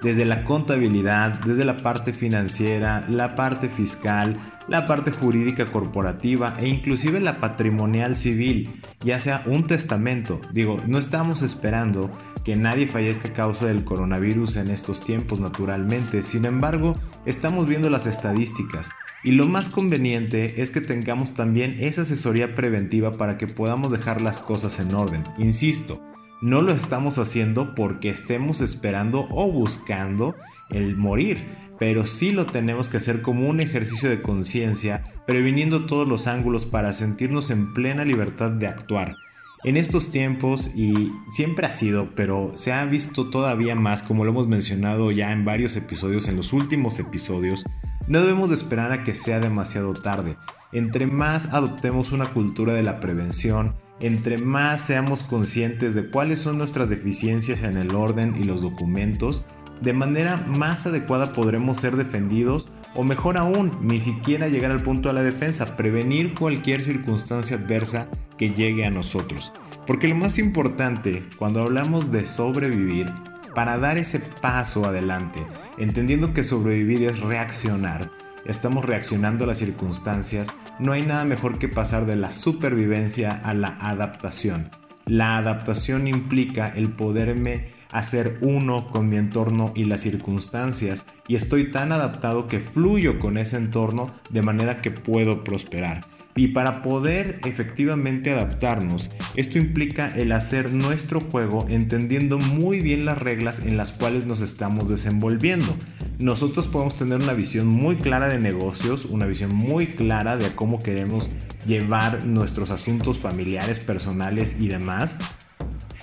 desde la contabilidad, desde la parte financiera, la parte fiscal, la parte jurídica corporativa e inclusive la patrimonial civil, ya sea un testamento. Digo, no estamos esperando que nadie fallezca a causa del coronavirus en estos tiempos naturalmente, sin embargo, estamos viendo las estadísticas. Y lo más conveniente es que tengamos también esa asesoría preventiva para que podamos dejar las cosas en orden. Insisto, no lo estamos haciendo porque estemos esperando o buscando el morir, pero sí lo tenemos que hacer como un ejercicio de conciencia, previniendo todos los ángulos para sentirnos en plena libertad de actuar. En estos tiempos, y siempre ha sido, pero se ha visto todavía más, como lo hemos mencionado ya en varios episodios, en los últimos episodios, no debemos de esperar a que sea demasiado tarde. Entre más adoptemos una cultura de la prevención, entre más seamos conscientes de cuáles son nuestras deficiencias en el orden y los documentos, de manera más adecuada podremos ser defendidos o mejor aún, ni siquiera llegar al punto de la defensa, prevenir cualquier circunstancia adversa que llegue a nosotros. Porque lo más importante cuando hablamos de sobrevivir, para dar ese paso adelante, entendiendo que sobrevivir es reaccionar, estamos reaccionando a las circunstancias, no hay nada mejor que pasar de la supervivencia a la adaptación. La adaptación implica el poderme hacer uno con mi entorno y las circunstancias y estoy tan adaptado que fluyo con ese entorno de manera que puedo prosperar. Y para poder efectivamente adaptarnos, esto implica el hacer nuestro juego entendiendo muy bien las reglas en las cuales nos estamos desenvolviendo. Nosotros podemos tener una visión muy clara de negocios, una visión muy clara de cómo queremos llevar nuestros asuntos familiares, personales y demás,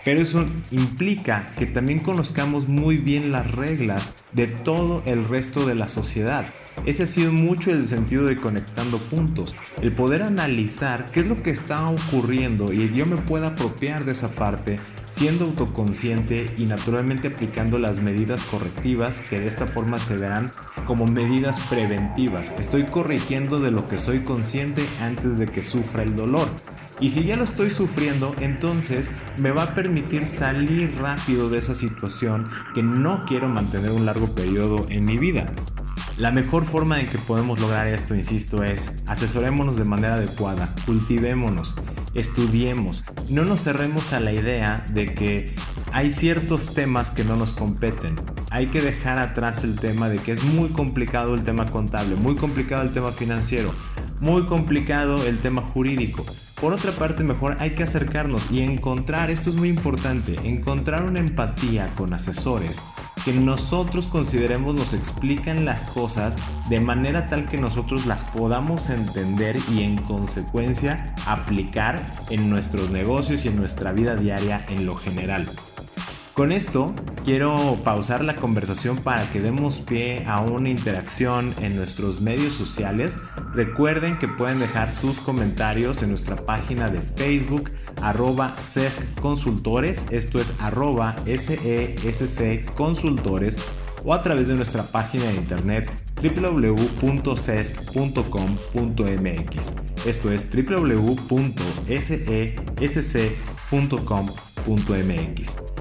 pero eso implica que también conozcamos muy bien las reglas de todo el resto de la sociedad. Ese ha sido mucho el sentido de conectando puntos, el poder analizar qué es lo que está ocurriendo y yo me pueda apropiar de esa parte siendo autoconsciente y naturalmente aplicando las medidas correctivas que de esta forma se verán como medidas preventivas. Estoy corrigiendo de lo que soy consciente antes de que sufra el dolor. Y si ya lo estoy sufriendo, entonces me va a permitir salir rápido de esa situación que no quiero mantener un largo periodo en mi vida. La mejor forma en que podemos lograr esto, insisto, es asesorémonos de manera adecuada, cultivémonos, estudiemos, no nos cerremos a la idea de que hay ciertos temas que no nos competen. Hay que dejar atrás el tema de que es muy complicado el tema contable, muy complicado el tema financiero, muy complicado el tema jurídico. Por otra parte, mejor hay que acercarnos y encontrar, esto es muy importante, encontrar una empatía con asesores que nosotros consideremos nos explican las cosas de manera tal que nosotros las podamos entender y en consecuencia aplicar en nuestros negocios y en nuestra vida diaria en lo general. Con esto quiero pausar la conversación para que demos pie a una interacción en nuestros medios sociales. Recuerden que pueden dejar sus comentarios en nuestra página de Facebook arroba SESC Consultores, esto es arroba SESC Consultores o a través de nuestra página de internet www.sesc.com.mx. Esto es www.sesc.com.mx.